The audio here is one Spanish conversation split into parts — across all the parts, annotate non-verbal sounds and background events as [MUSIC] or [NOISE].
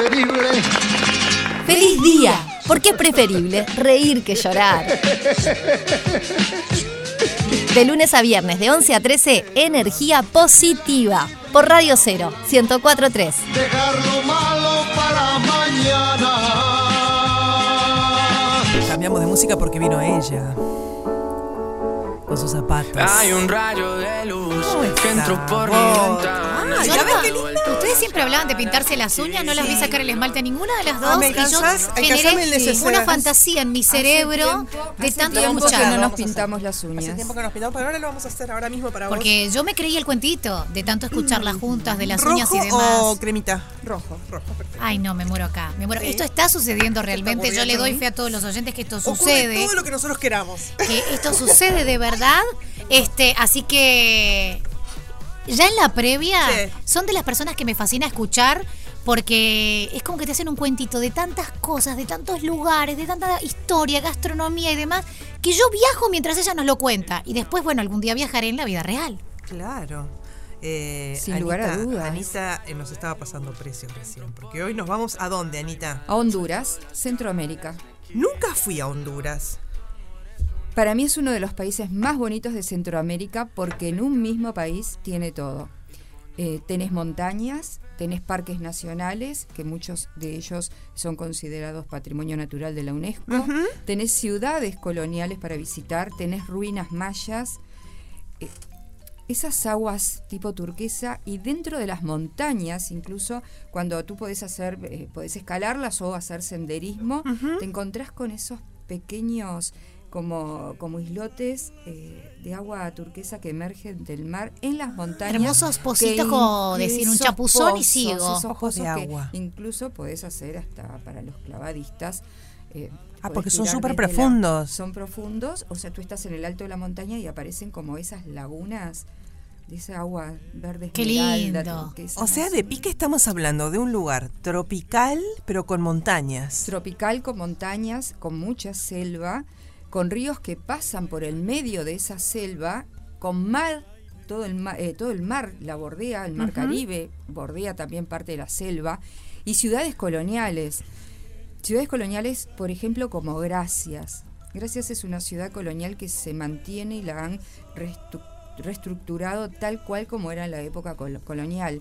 preferible. ¡Feliz día! Porque es preferible reír que llorar. De lunes a viernes, de 11 a 13, energía positiva. Por Radio 0, 1043. Dejar lo malo para mañana. Cambiamos de música porque vino ella. Con sus zapatos. Hay un rayo de luz ¿Cómo que entró por mi Oh, ventana. ay, Yo a no- ver qué linda. Ustedes siempre hablaban de pintarse las uñas, no las vi sacar el esmalte a ninguna de las dos. Ah, ¿me y yo el generé neceser? una fantasía en mi cerebro de hace tanto tiempo que escuchar. no nos pintamos las Hace uñas. tiempo que nos pintamos, pero ahora lo vamos a hacer ahora mismo para vos. Porque yo me creí el cuentito de tanto escucharlas juntas, de las uñas y ¿Rojo demás. o cremita? Rojo. Rojo, perfecto. Ay, no, me muero acá. Me muero. Esto está sucediendo realmente. Yo le doy fe a todos los oyentes que esto Ocurre sucede. todo lo que nosotros queramos. que esto sucede de verdad. [LAUGHS] Este, así que ya en la previa Sí. son de las personas que me fascina escuchar porque es como que te hacen un cuentito de tantas cosas, de tantos lugares, de tanta historia, gastronomía y demás, que yo viajo mientras ella nos lo cuenta y después, bueno, algún día viajaré en la vida real. Claro. Eh, Sin lugar a dudas. Anita eh, nos estaba pasando precios recién. Porque hoy nos vamos a dónde, Anita? A Honduras, Centroamérica. Nunca fui a Honduras. Para mí es uno de los países más bonitos de Centroamérica porque en un mismo país tiene todo. Eh, tenés montañas, tenés parques nacionales, que muchos de ellos son considerados patrimonio natural de la UNESCO, tenés ciudades coloniales para visitar, tenés ruinas mayas, eh, esas aguas tipo turquesa y dentro de las montañas, incluso cuando tú podés hacer, eh, podés escalarlas o hacer senderismo, te encontrás con esos pequeños como, como islotes eh, de agua turquesa que emergen del mar en las montañas. Hermosos pocitos, como in- decir, un chapuzón y sigo. esos Ojos de pozos que agua. incluso podés hacer hasta para los clavadistas. eh, Ah, porque son súper la- profundos. son profundos, o sea, tú estás en el alto de la montaña y aparecen como esas lagunas de esa agua verde Qué esmeralda, lindo. turquesa, O sea, de pique estamos hablando de un lugar tropical, pero con montañas. tropical con montañas, con mucha selva, con ríos que pasan por el medio de esa selva, con mar, todo el, ma- eh, todo el mar la bordea, el mar Caribe bordea también parte de la selva, y ciudades coloniales. Ciudades coloniales, por ejemplo, como Gracias. Gracias es una ciudad colonial que se mantiene y la han reestructurado tal cual como era en la época col- colonial.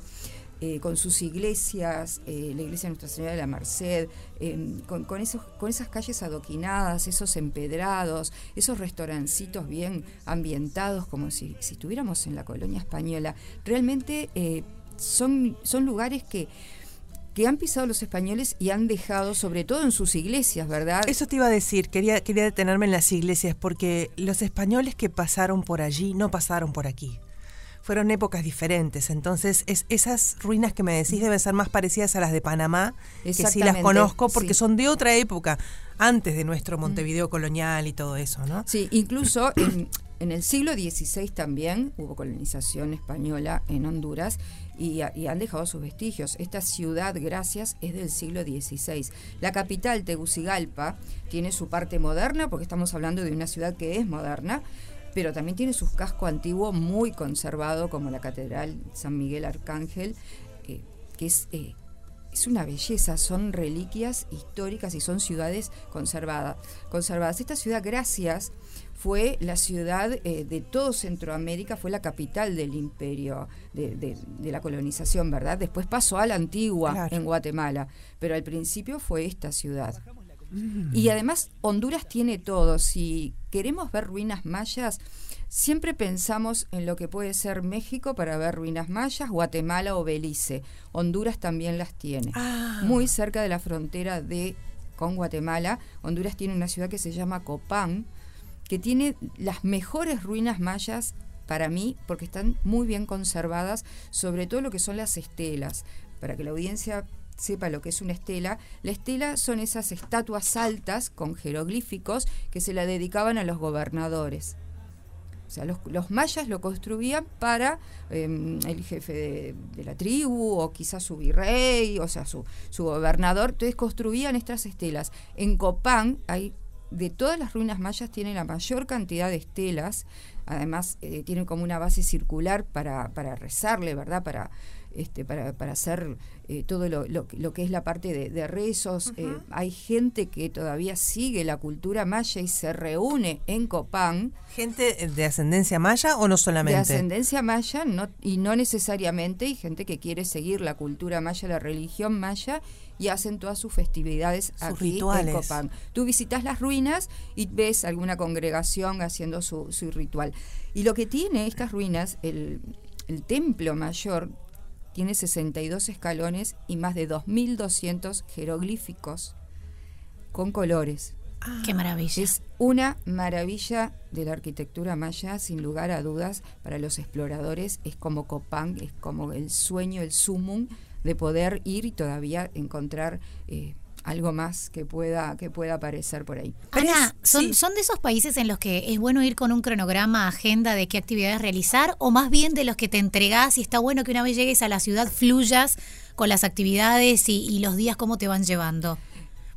Eh, con sus iglesias, eh, la iglesia de Nuestra Señora de la Merced, eh, con, con esos, con esas calles adoquinadas, esos empedrados, esos restaurancitos bien ambientados, como si, si estuviéramos en la colonia española. Realmente eh, son, son lugares que, que han pisado los españoles y han dejado, sobre todo en sus iglesias, ¿verdad? Eso te iba a decir, quería, quería detenerme en las iglesias porque los españoles que pasaron por allí no pasaron por aquí. Fueron épocas diferentes, entonces es, esas ruinas que me decís deben ser más parecidas a las de Panamá, que sí las conozco porque sí. son de otra época, antes de nuestro Montevideo colonial y todo eso, ¿no? Sí, incluso en, en el siglo XVI también hubo colonización española en Honduras y, y han dejado sus vestigios. Esta ciudad, gracias, es del siglo XVI. La capital, Tegucigalpa, tiene su parte moderna, porque estamos hablando de una ciudad que es moderna, pero también tiene su casco antiguo muy conservado, como la Catedral San Miguel Arcángel, eh, que es... eh, es una belleza, son reliquias históricas y son ciudades conservadas. conservadas. Esta ciudad, gracias, fue la ciudad eh, de todo Centroamérica, fue la capital del imperio, de, de- de la colonización, ¿verdad? Después pasó a la antigua Claro. en Guatemala, pero al principio fue esta ciudad. Y además Honduras tiene todo. Si queremos ver ruinas mayas, siempre pensamos en lo que puede ser México para ver ruinas mayas, Guatemala o Belice. Honduras también las tiene. Ah. Muy cerca de la frontera de con Guatemala, Honduras tiene una ciudad que se llama Copán, que tiene las mejores ruinas mayas para mí, porque están muy bien conservadas, sobre todo lo que son las estelas. Para que la audiencia sepa lo que es una estela, la estela son esas estatuas altas con jeroglíficos que se la dedicaban a los gobernadores. O sea, los, mayas lo construían para eh, el jefe de, de la tribu o quizás su virrey, o sea, su, su gobernador. Entonces construían estas estelas. En Copán hay, de todas las ruinas mayas, tiene la mayor cantidad de estelas. Además, eh, tienen como una base circular para, para rezarle, ¿verdad? Para, este, para, para hacer eh, todo lo, lo, lo que es la parte de, de rezos. Eh, hay gente que todavía sigue la cultura maya y se reúne en Copán. ¿Gente de ascendencia maya o no solamente? De ascendencia maya no, y no necesariamente, y gente que quiere seguir la cultura maya, la religión maya, y hacen todas sus festividades Sus aquí rituales. en Copán. Tú visitas las ruinas y ves alguna congregación haciendo su, su ritual. Y lo que tiene estas ruinas, el, el templo mayor, tiene 62 escalones y más de 2.200 jeroglíficos con colores. Qué maravilla. Es una maravilla de la arquitectura maya, sin lugar a dudas, para los exploradores. Es como Copán, es como el sueño, el sumum de poder ir y todavía encontrar eh, algo más que pueda, que pueda aparecer por ahí. Ana, ¿son, sí. ¿son de esos países en los que es bueno ir con un cronograma, agenda de qué actividades realizar? ¿O más bien de los que te entregás y está bueno que una vez llegues a la ciudad fluyas con las actividades y, y los días cómo te van llevando?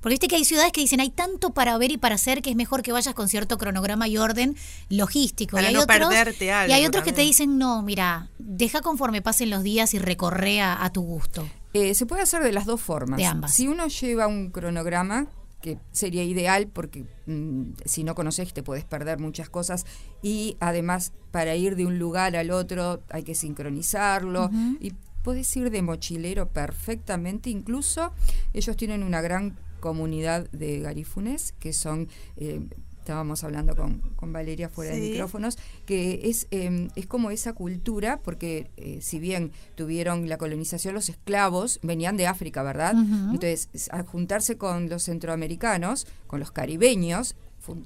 Porque viste que hay ciudades que dicen hay tanto para ver y para hacer que es mejor que vayas con cierto cronograma y orden logístico. Para y hay no otros, perderte Y algo hay otros que te dicen, no, mira, deja conforme pasen los días y recorre a, a tu gusto. Eh, se puede hacer de las dos formas. De ambas. Si uno lleva un cronograma, que sería ideal porque mm, si no conoces te puedes perder muchas cosas y además para ir de un lugar al otro hay que sincronizarlo y puedes ir de mochilero perfectamente. Incluso ellos tienen una gran comunidad de garifunes que son... eh, Estábamos hablando con, con Valeria fuera de micrófonos, que es, eh, es como esa cultura, porque eh, si bien tuvieron la colonización, los esclavos venían de África, ¿verdad? Entonces, al juntarse con los centroamericanos, con los caribeños,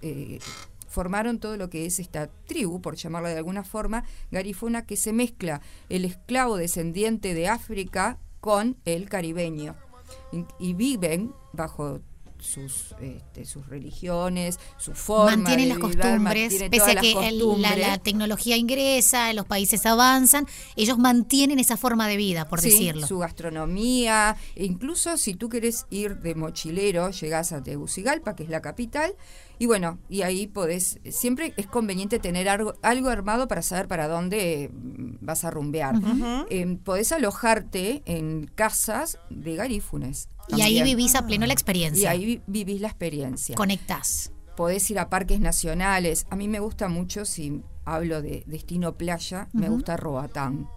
eh, formaron todo lo que es esta tribu, por llamarla de alguna forma, garifuna, que se mezcla el esclavo descendiente de África con el caribeño. Y, viven bajo sus, este, sus religiones, su forma mantienen de las vivir, costumbres, pese a que el- la, costumbres. la tecnología ingresa, los países avanzan, ellos mantienen esa forma de vida, por Sí, decirlo. Su gastronomía, e incluso si tú querés ir de mochilero, llegás a Tegucigalpa, que es la capital, y bueno, y ahí podés, siempre es conveniente tener algo, algo armado para saber para dónde mm, vas a rumbear. Eh, podés alojarte en casas de garífunes. Y ahí vivís a pleno la Y experiencia. ahí vi- vivís la experiencia. Conectás. Podés ir a parques nacionales. A mí me gusta mucho, si hablo de destino playa, me gusta Roatán.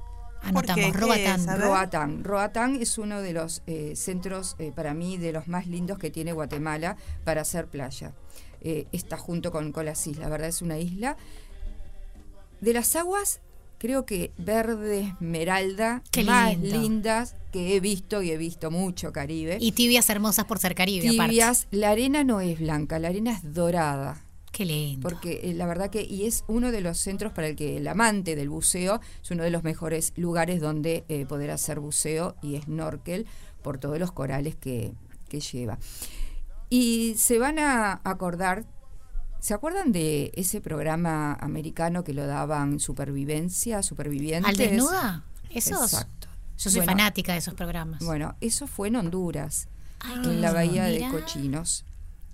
Anotamos, qué? ¿Qué Robatán. es? A ver. Roatán. Roatán es uno de los eh, centros, eh, para mí, de los más lindos que tiene Guatemala para hacer playa. Eh, está junto con, con las islas, ¿verdad? Es una isla. De las aguas, creo que verde, esmeralda, Qué más lindo. lindas que he visto y he visto mucho Caribe. Y tibias hermosas por ser Caribe, aparte. Tibias, la arena no es blanca, la arena es dorada. Qué lindo. Porque eh, la verdad que, y es uno de los centros para el que el amante del buceo, es uno de los mejores lugares donde eh, poder hacer buceo y snorkel por todos los corales que, que lleva. Y se van a acordar, ¿se acuerdan de ese programa americano que lo daban Supervivencia, Supervivientes? ¿Al desnuda? ¿Esos? Exacto. Yo soy Bueno, fanática de esos programas. Bueno, eso fue en Honduras Ay, en la bahía de. Cochinos,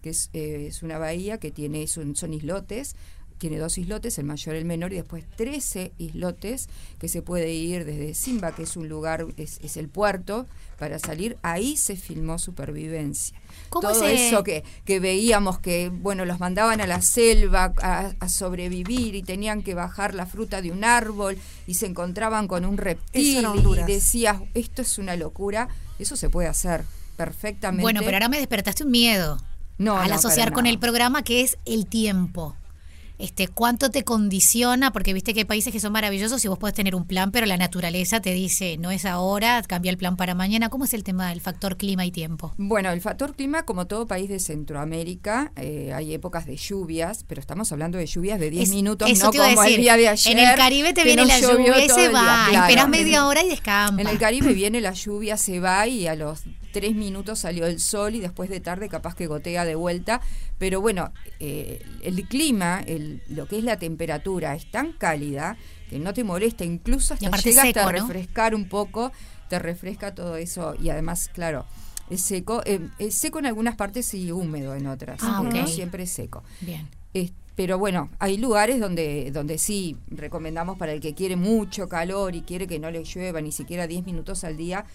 que es, eh, es una bahía que tiene son, son islotes, tiene dos islotes, el mayor y el menor, y después 13 islotes que se puede ir desde Simba, que es un lugar, es, es el puerto, para salir. Ahí se filmó Supervivencia. ¿Cómo Todo ese- eso que, que veíamos que, bueno, los mandaban a la selva a, a sobrevivir y tenían que bajar la fruta de un árbol y se encontraban con un reptil y decías, esto es una locura. Eso se puede hacer perfectamente. Bueno, pero ahora me despertaste un miedo. No, al no, asociar con el programa que es el tiempo. Este, cuánto te condiciona, porque viste que hay países que son maravillosos y vos podés tener un plan, pero la naturaleza te dice, no es ahora, cambia el plan para mañana. ¿Cómo es el tema del factor clima y tiempo? Bueno, el factor clima, como todo país de Centroamérica, eh, hay épocas de lluvias, pero estamos hablando de lluvias de 10 Es- minutos, eso no te iba a como decir. el día de ayer. En el Caribe te viene la lluvia y se va. claro. Esperás media hora y descampa. En el Caribe [LAUGHS] viene la lluvia, se va y a los tres minutos salió el sol y después de tarde capaz que gotea de vuelta. Pero bueno, eh, el clima, el, lo que es la temperatura es tan cálida que no te molesta, incluso hasta llega seco, hasta ¿no? refrescar un poco, te refresca todo eso y además, claro, es seco, eh, es seco en algunas partes y húmedo en otras, Ah, no siempre es seco. Bien. Pero bueno, hay lugares donde, donde sí recomendamos para el que quiere mucho calor y quiere que no le llueva ni siquiera 10 minutos al día,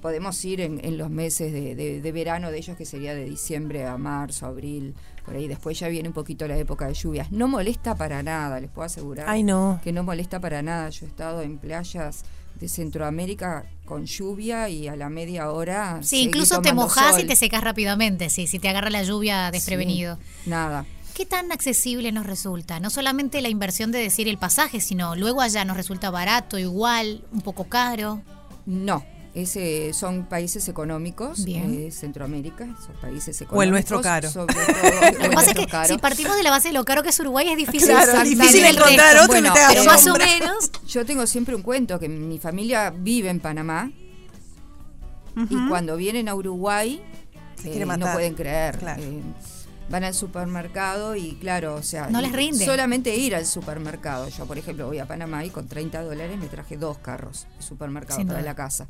podemos ir en, en los meses de, de- de verano de ellos, que sería de diciembre a marzo, abril, por ahí. Después ya viene un poquito la época de lluvias. No molesta para nada, les puedo asegurar Ay, no. que no molesta para nada. Yo he estado en playas de Centroamérica con lluvia y a la media hora. Sí, incluso te mojás y te secas rápidamente, sí, si te agarra la lluvia desprevenido. Sí, nada. ¿Qué tan accesible nos resulta? No solamente la inversión de decir el pasaje, sino luego allá nos resulta barato, igual, un poco caro. No. Ese, son países económicos, Bien. eh, Centroamérica, son países económicos. O el nuestro caro. Sobre [LAUGHS] todo, Lo que pasa es que si partimos de la base de lo caro que es Uruguay, es difícil, Claro, encontrar otro que Bueno, te Pero más o menos, Yo tengo siempre un cuento que mi familia vive en Panamá y cuando vienen a Uruguay eh, no pueden creer. Claro. Eh, van al supermercado y claro, o sea, No les rinde. Solamente ir al supermercado. Yo, por ejemplo, voy a Panamá y con 30 dólares me traje dos carros de supermercado Sin para duda. la casa.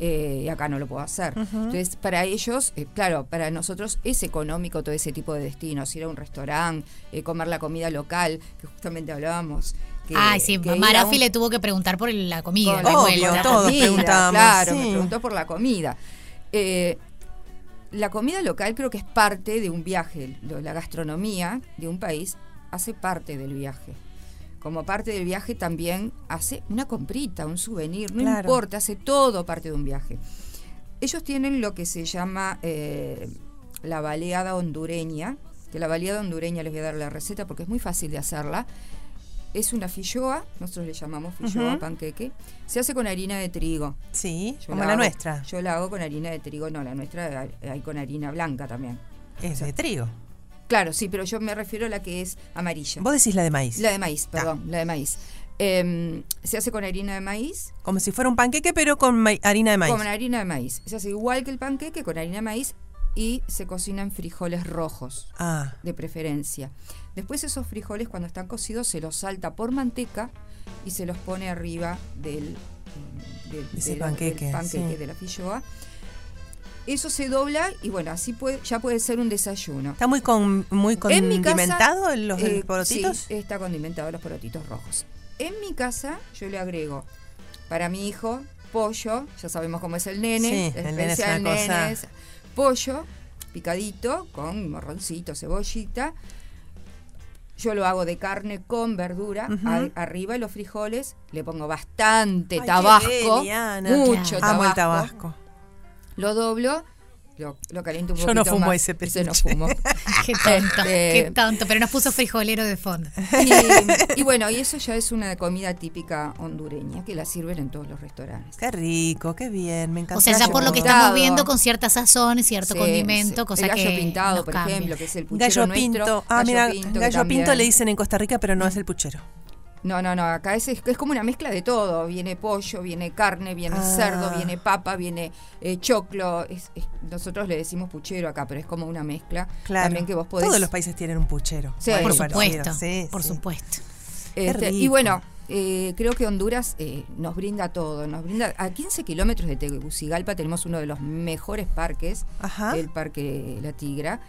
Eh, y acá no lo puedo hacer. Entonces, para ellos, eh, claro, para nosotros es económico todo ese tipo de destinos, ir a un restaurante, eh, comer la comida local, que justamente hablábamos. Que, ay, sí, que Marafi un- le tuvo que preguntar por la comida. con la la- Obvio, vuelta. la todos comida, preguntamos, Claro, me preguntó por la comida. Eh, la comida local creo que es parte de un viaje. La gastronomía de un país hace parte del viaje. Como parte del viaje también hace una comprita, un souvenir, no Claro. importa, hace todo parte de un viaje. Ellos tienen lo que se llama eh, la baleada hondureña, que la baleada hondureña les voy a dar la receta porque es muy fácil de hacerla. Es una filloa, nosotros le llamamos filloa Ujú. panqueque, se hace con harina de trigo. Sí, Yo como la hago- nuestra. Yo la hago con harina de trigo, no, la nuestra hay- hay con harina blanca también. Es de trigo. Claro, sí, pero yo me refiero a la que es amarilla. Vos decís la de maíz. La de maíz, perdón, la de maíz. Em, se hace con harina de maíz, Como si fuera un panqueque, pero con harina de maíz. con harina de maíz. Se hace igual que el panqueque, con harina de maíz y se cocinan frijoles rojos, Ah, de preferencia. Después esos frijoles cuando están cocidos se los salta por manteca y se los pone arriba del, del, panqueque, panqueque sí. de la filloa. Eso se dobla y bueno, así puede, ya puede ser un desayuno. está muy con, muy En casa, condimentado los eh, porotitos. sí, está condimentado los porotitos rojos. En mi casa yo le agrego para mi hijo pollo, ya sabemos cómo es el nene, Sí, el nene es una cosa- pollo picadito con morroncito, cebollita. Yo lo hago de carne con verdura, a- arriba los frijoles, le pongo bastante Ay, tabasco, mucho Amo el tabasco. Lo doblo, lo, lo caliento un Yo poquito no fumo más. ese Ese no peluche. fumo. [LAUGHS] Qué [LAUGHS] tonto, Este- qué tonto, pero nos puso frijolero de fondo. Y, y bueno, y eso ya es una comida típica hondureña que la sirven en todos los restaurantes. Qué rico, qué bien, me encanta. O sea, ya por lo que Pintado. estamos viendo con cierta sazón y cierto Sí, condimento, sí. cosa el gallo que pintado, nos por cambia. ejemplo, que es el puchero Gallo nuestro. pinto. Ah, gallo mira, pinto, gallo pinto le dicen en Costa Rica, pero no es el puchero. No, no, no, acá es, es, es como una mezcla de todo. Viene pollo, viene carne, viene Ah. cerdo, viene papa, viene eh, choclo. Es- es- nosotros le decimos puchero acá, pero es como una mezcla. Claro. También que vos podés... Todos los países tienen un puchero. Sí, Por supuesto, Sí, por sí. supuesto. Este, y bueno, eh, creo que Honduras eh, nos brinda todo. Nos brinda a 15 kilómetros de Tegucigalpa tenemos uno de los mejores parques, Ajá. el Parque La Tigra,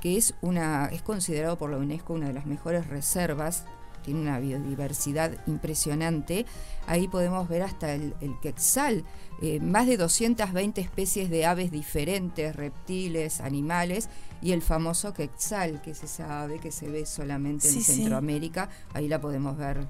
que es una es considerado por la UNESCO una de las mejores reservas. Tiene una biodiversidad impresionante. Ahí podemos ver hasta el, el quetzal, eh, más de 220 especies de aves diferentes, reptiles, animales, y el famoso quetzal, que es esa ave que se ve solamente en sí. Centroamérica. Ahí la podemos ver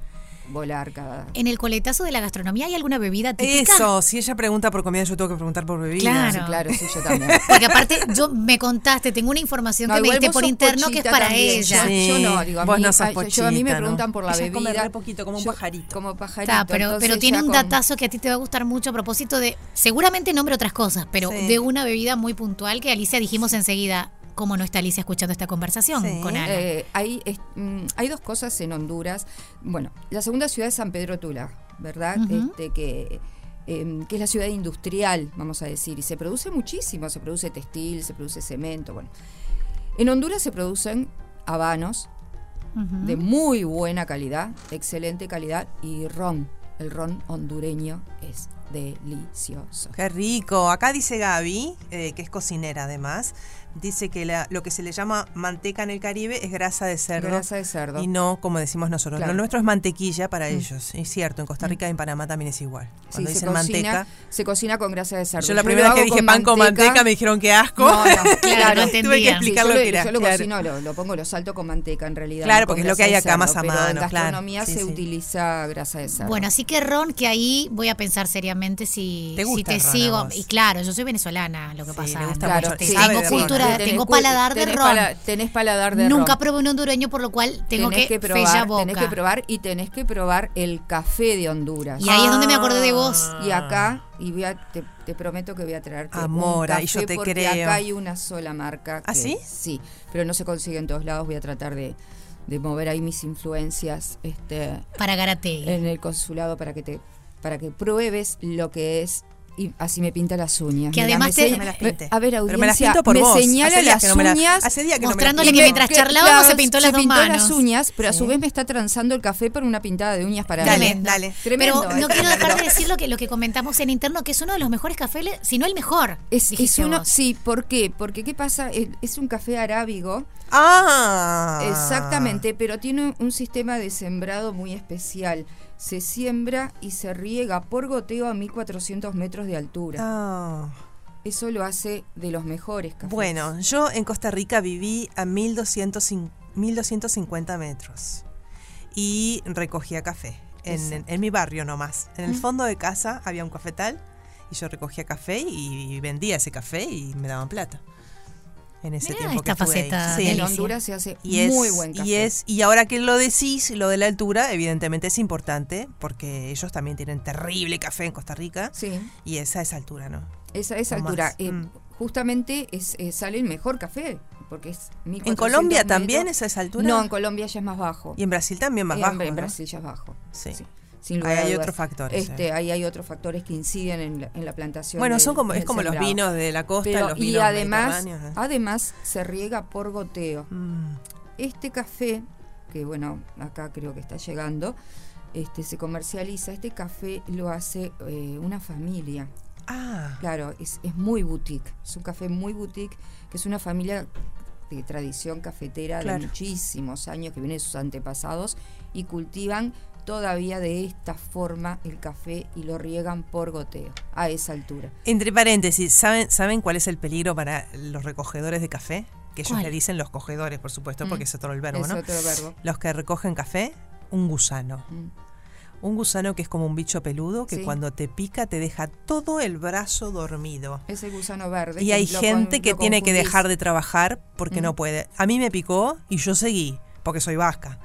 volar cada... En el coletazo de la gastronomía hay alguna bebida típica. Eso, si ella pregunta por comida, yo tengo que preguntar por bebida. Claro. Sí, claro, sí, yo también. [LAUGHS] Porque aparte, yo me contaste, tengo una información No, que me diste por interno que es para también. ella. Yo- Sí, Yo, no, digo, a vos mí, no sos a- yo- yo a mí me preguntan por la Ella bebida. come re poquito, como un Yo- pajarito. Como pajarito. Pero, entonces pero tiene un con- datazo que a ti te va a gustar mucho a propósito de, seguramente nombre otras cosas, pero Sí. de una bebida muy puntual que Alicia dijimos enseguida, ¿cómo no está Alicia escuchando esta conversación Sí. con Ana? Eh, hay, es- mm, hay dos cosas en Honduras. Bueno, la segunda ciudad es San Pedro Tula, ¿verdad? Este, que, em, que es la ciudad industrial, vamos a decir, y se produce muchísimo, se produce textil, se produce cemento, bueno. En Honduras se producen habanos de muy buena calidad, excelente calidad, y ron. El ron hondureño es delicioso. Qué rico. Acá dice Gaby, eh, que es cocinera además, dice que la- lo que se le llama manteca en el Caribe es grasa de cerdo. Grasa de cerdo. Y no como decimos nosotros. Claro. Mm. Lo nuestro es mantequilla para ellos. Es cierto, en Costa Rica y en Panamá también es igual. Sí, Cuando se dicen cocina, manteca. se cocina con grasa de cerdo. Yo la primera vez que dije pan con manteca me dijeron que asco. No, no, [LAUGHS] Claro, claro, no Tuve que explicar Sí, lo que era. yo lo claro. cocino, lo, lo pongo, lo salto con manteca en realidad. Claro, porque es lo que hay acá más a pero en mano, claro. gastronomía Sí, se sí. utiliza grasa de cerdo. Bueno, así que Ron, que ahí voy a pensar seriamente si, ¿Te gusta si el te ron a sigo. Y claro, yo soy venezolana, lo que pasa. sabe tengo cultura, Tengo paladar de tenés ron. pala- tenés paladar de Nunca ron. probé un hondureño, por lo cual tengo tenés que, que fella probar, boca. tenés que probar y tenés que probar el café de Honduras. Y ahí es donde me acordé de vos. Ah. Y acá, y voy a- te, te prometo que voy a traerte Amora, un y café yo te porque creo. acá hay una sola marca. ¿Ah, que- sí? Sí, pero no se consigue en todos lados. Voy a tratar de, de mover ahí mis influencias este, Para Garategui. en el consulado para que te para que pruebes lo que es y así me pinta las uñas. Que además me te- me las pinte. a ver, Pero audiencia, me las pinto por vos. señala las que no me la- uñas hace días que no me las mostrándole que mientras charlábamos se pintó las dos pintó manos. las uñas, pero a su vez me está transando el café por una pintada de uñas para Dale, dale. Tremendo, Pero ¿eh? no quiero dejar de [LAUGHS] decir lo que, lo que comentamos en interno, que es uno de los mejores cafés, si no el mejor. Es, uno, vos. sí, ¿por qué? Porque ¿qué pasa? Es, es un café arábigo, Ah. exactamente, pero tiene un sistema de sembrado muy especial. Se siembra y se riega por goteo a 1400 metros de altura. Ah. Eso lo hace de los mejores cafés. Bueno, yo en Costa Rica viví a 1200 cin- 1250 metros y recogía café en, en, mi barrio nomás. En el fondo de casa había un cafetal y yo recogía café y vendía ese café y me daban plata. En ese Mirá tiempo que esta ahí. faceta Sí. en. Honduras se hace Y es, muy buen café. y es y ahora que lo decís, lo de la altura, evidentemente es importante porque ellos también tienen terrible café en Costa Rica Sí, y esa es altura, ¿no? esa, más. altura. eh, Mm. Justamente es, eh, sale el mejor café, porque es 1400 ¿En Colombia metros. también es a esa altura? No, en Colombia ya es más bajo. Y en Brasil también más En- bajo. En, ¿no? Brasil ya es bajo. Sí. Sin lugar Ahí hay otros factores, Este, eh. Ahí hay otros factores que inciden en la, en la plantación. Bueno, del- son como, es como los vinos de la costa, Pero- los y vinos además, mediterráneos, ¿eh? además se riega por goteo. Mm. Este café, que bueno, acá creo que está llegando, este se comercializa. Este café lo hace eh, una familia. Ah, Claro, es, es muy boutique. Es un café muy boutique, que es una familia de tradición cafetera Claro. de muchísimos años, que viene de sus antepasados, y cultivan todavía de esta forma el café y lo riegan por goteo, a esa altura. entre paréntesis, ¿saben, ¿saben cuál es el peligro para los recogedores de café? Que ellos ¿Cuál? le dicen los cogedores, por supuesto, Mm. porque es otro el verbo, es ¿no? otro verbo. Los que recogen café, un gusano. Mm. Un gusano que es como un bicho peludo que Sí. cuando te pica te deja todo el brazo dormido. Ese gusano verde. Y hay gente con- que tiene que dejar de trabajar porque Mm. no puede. A mí me picó y yo seguí, porque soy vasca.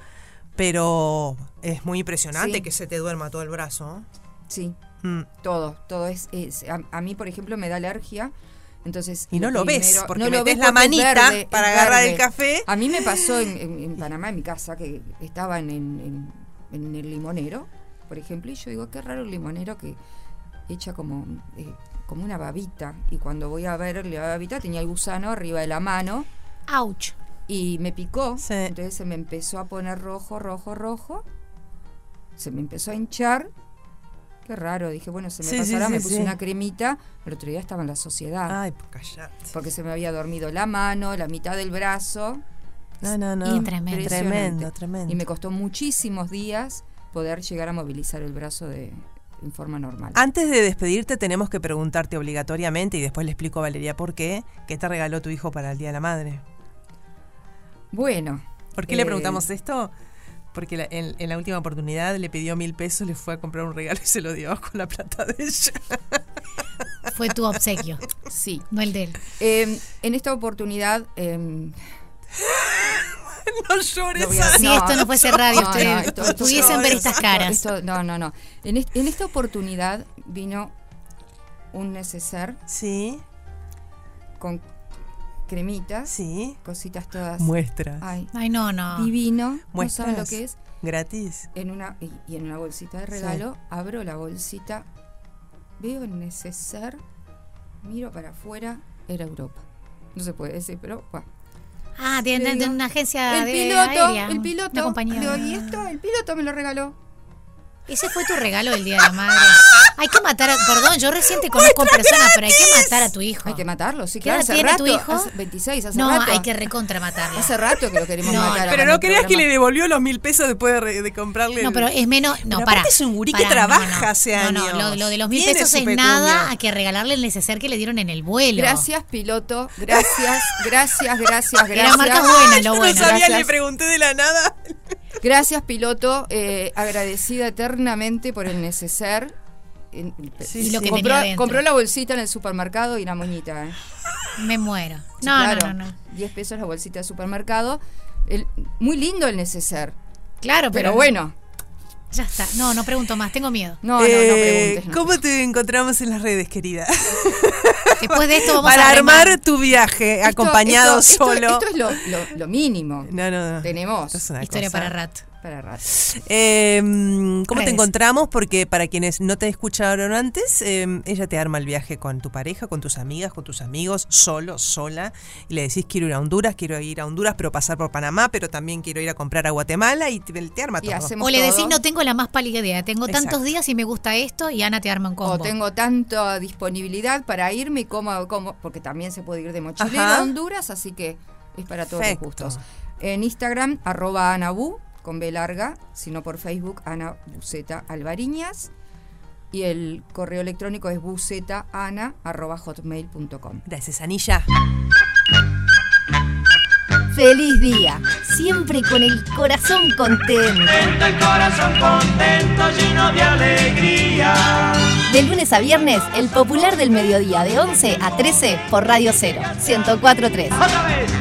Pero es muy impresionante Sí. que se te duerma todo el brazo. Sí, Mm. todo, todo es... es- a, a mí, por ejemplo, me da alergia. Entonces, Y no lo ves, porque no lo ves la manita verde, para agarrar verde. el café. A mí me pasó en, en- en Panamá, en mi casa, que estaba en, en- el limonero, por ejemplo, y yo digo, qué raro el limonero que echa como, eh, como una babita. Y cuando voy a ver la babita, tenía el gusano arriba de la mano Ouch. Y me picó. Sí. Entonces se me empezó a poner rojo, rojo, rojo. Se me empezó a hinchar. Qué raro, dije, bueno, se me Sí, pasará, sí, me puse sí. una cremita. El otro día estaba en la sociedad. Ay, pues callate. Porque se me había dormido la mano, la mitad del brazo. No, no, no. Y tremendo. Tremendo, tremendo. Y me costó muchísimos días poder llegar a movilizar el brazo de, en forma normal. Antes de despedirte tenemos que preguntarte obligatoriamente y después le explico a Valeria por qué, ¿qué te regaló tu hijo para el Día de la Madre? Bueno. ¿Por qué le eh, preguntamos esto? Porque la- en, en la última oportunidad le pidió mil pesos, le fue a comprar un regalo y se lo dio [LAUGHS] con la plata de ella. Fue tu obsequio, Sí. no el de él. Eh, en esta oportunidad. eh, [LAUGHS] no llores. a- Ana. Si esto no fuese radio, no, ustedes no, esto- esto- pudiesen ver estas caras. esto- no, no, no. En, est- en esta oportunidad vino un neceser Sí, con cremitas, sí. cositas todas. Muestras. Ay, Ay, no, no. divino. ¿No Muestras. saben lo que es? Gratis. en una y, y en una bolsita de regalo, abro la bolsita, veo el neceser, miro para afuera, era Europa. No se puede decir, pero bueno. Ah, tienen de una agencia el de piloto, aérea, el piloto. Una compañía. Digo, y esto, el piloto me lo regaló. Ese fue tu regalo del Día de la Madre. [LAUGHS] Hay que matar a, perdón, yo recién te conozco en persona, pero hay que matar a tu hijo. Hay que matarlo, sí, ¿Qué claro. edad Hace tiene rato, tu hijo? hace 26, hace no, rato. hay que recontra matarlo. Hace rato que lo queremos No, matar. Pero no creas que le devolvió los mil pesos después de, comprarle. No, el- pero es menos. No, Pero para. es un gurí que trabaja hace no, años. No, lo, lo de los mil pesos es nada a que regalarle el neceser que le dieron en el vuelo. Gracias, piloto. Gracias, gracias, gracias, [LAUGHS] gracias. Era marca buena, lo bueno. no sabía, Gracias. le pregunté de la nada. Gracias, piloto. eh, agradecida eternamente por el neceser. En- Sí, Y lo sí. que compró, tenía adentro. compró la bolsita en el supermercado y la moñita. ¿eh? Me muero. Sí, No, claro, no, no, no. 10 pesos la bolsita de supermercado. El- muy lindo el neceser. Claro, pero, Pero bueno, Ya está. No, no pregunto más, tengo miedo. no, no, no Eh, preguntes. no. ¿Cómo te encontramos en las redes, querida? Después de esto vamos Para a remar. armar tu viaje Esto- acompañado esto- solo. Esto, es lo, lo- lo mínimo. No, no, no. Tenemos Esto es una Historia cosa. para rato. Para rato. Eh, ¿Cómo te encontramos? Porque para quienes no te escucharon antes, eh, ella te arma el viaje con tu pareja, con tus amigas, con tus amigos, solo, sola, y le decís quiero ir a Honduras, quiero ir a Honduras, pero pasar por Panamá, pero también quiero ir a comprar a Guatemala y te, te arma Y todo. O le decís, todo. no tengo la más pálida idea. Tengo tantos días y me gusta esto y Ana te arma un combo. O tengo tanta disponibilidad para irme y como, como porque también se puede ir de mochilero Ajá. a Honduras, así que es para todos Perfecto. los gustos. En Instagram, arroba anabu, con B larga, sino por Facebook, Ana Buceta Alvariñas. Y el correo electrónico es bucetaana, arroba hotmail.com. Gracias, Anilla. Feliz día, siempre con el corazón contento. El corazón contento, lleno de alegría. De lunes a viernes, el popular del mediodía de 11 a 13 por Radio 0, 1043. Otra vez.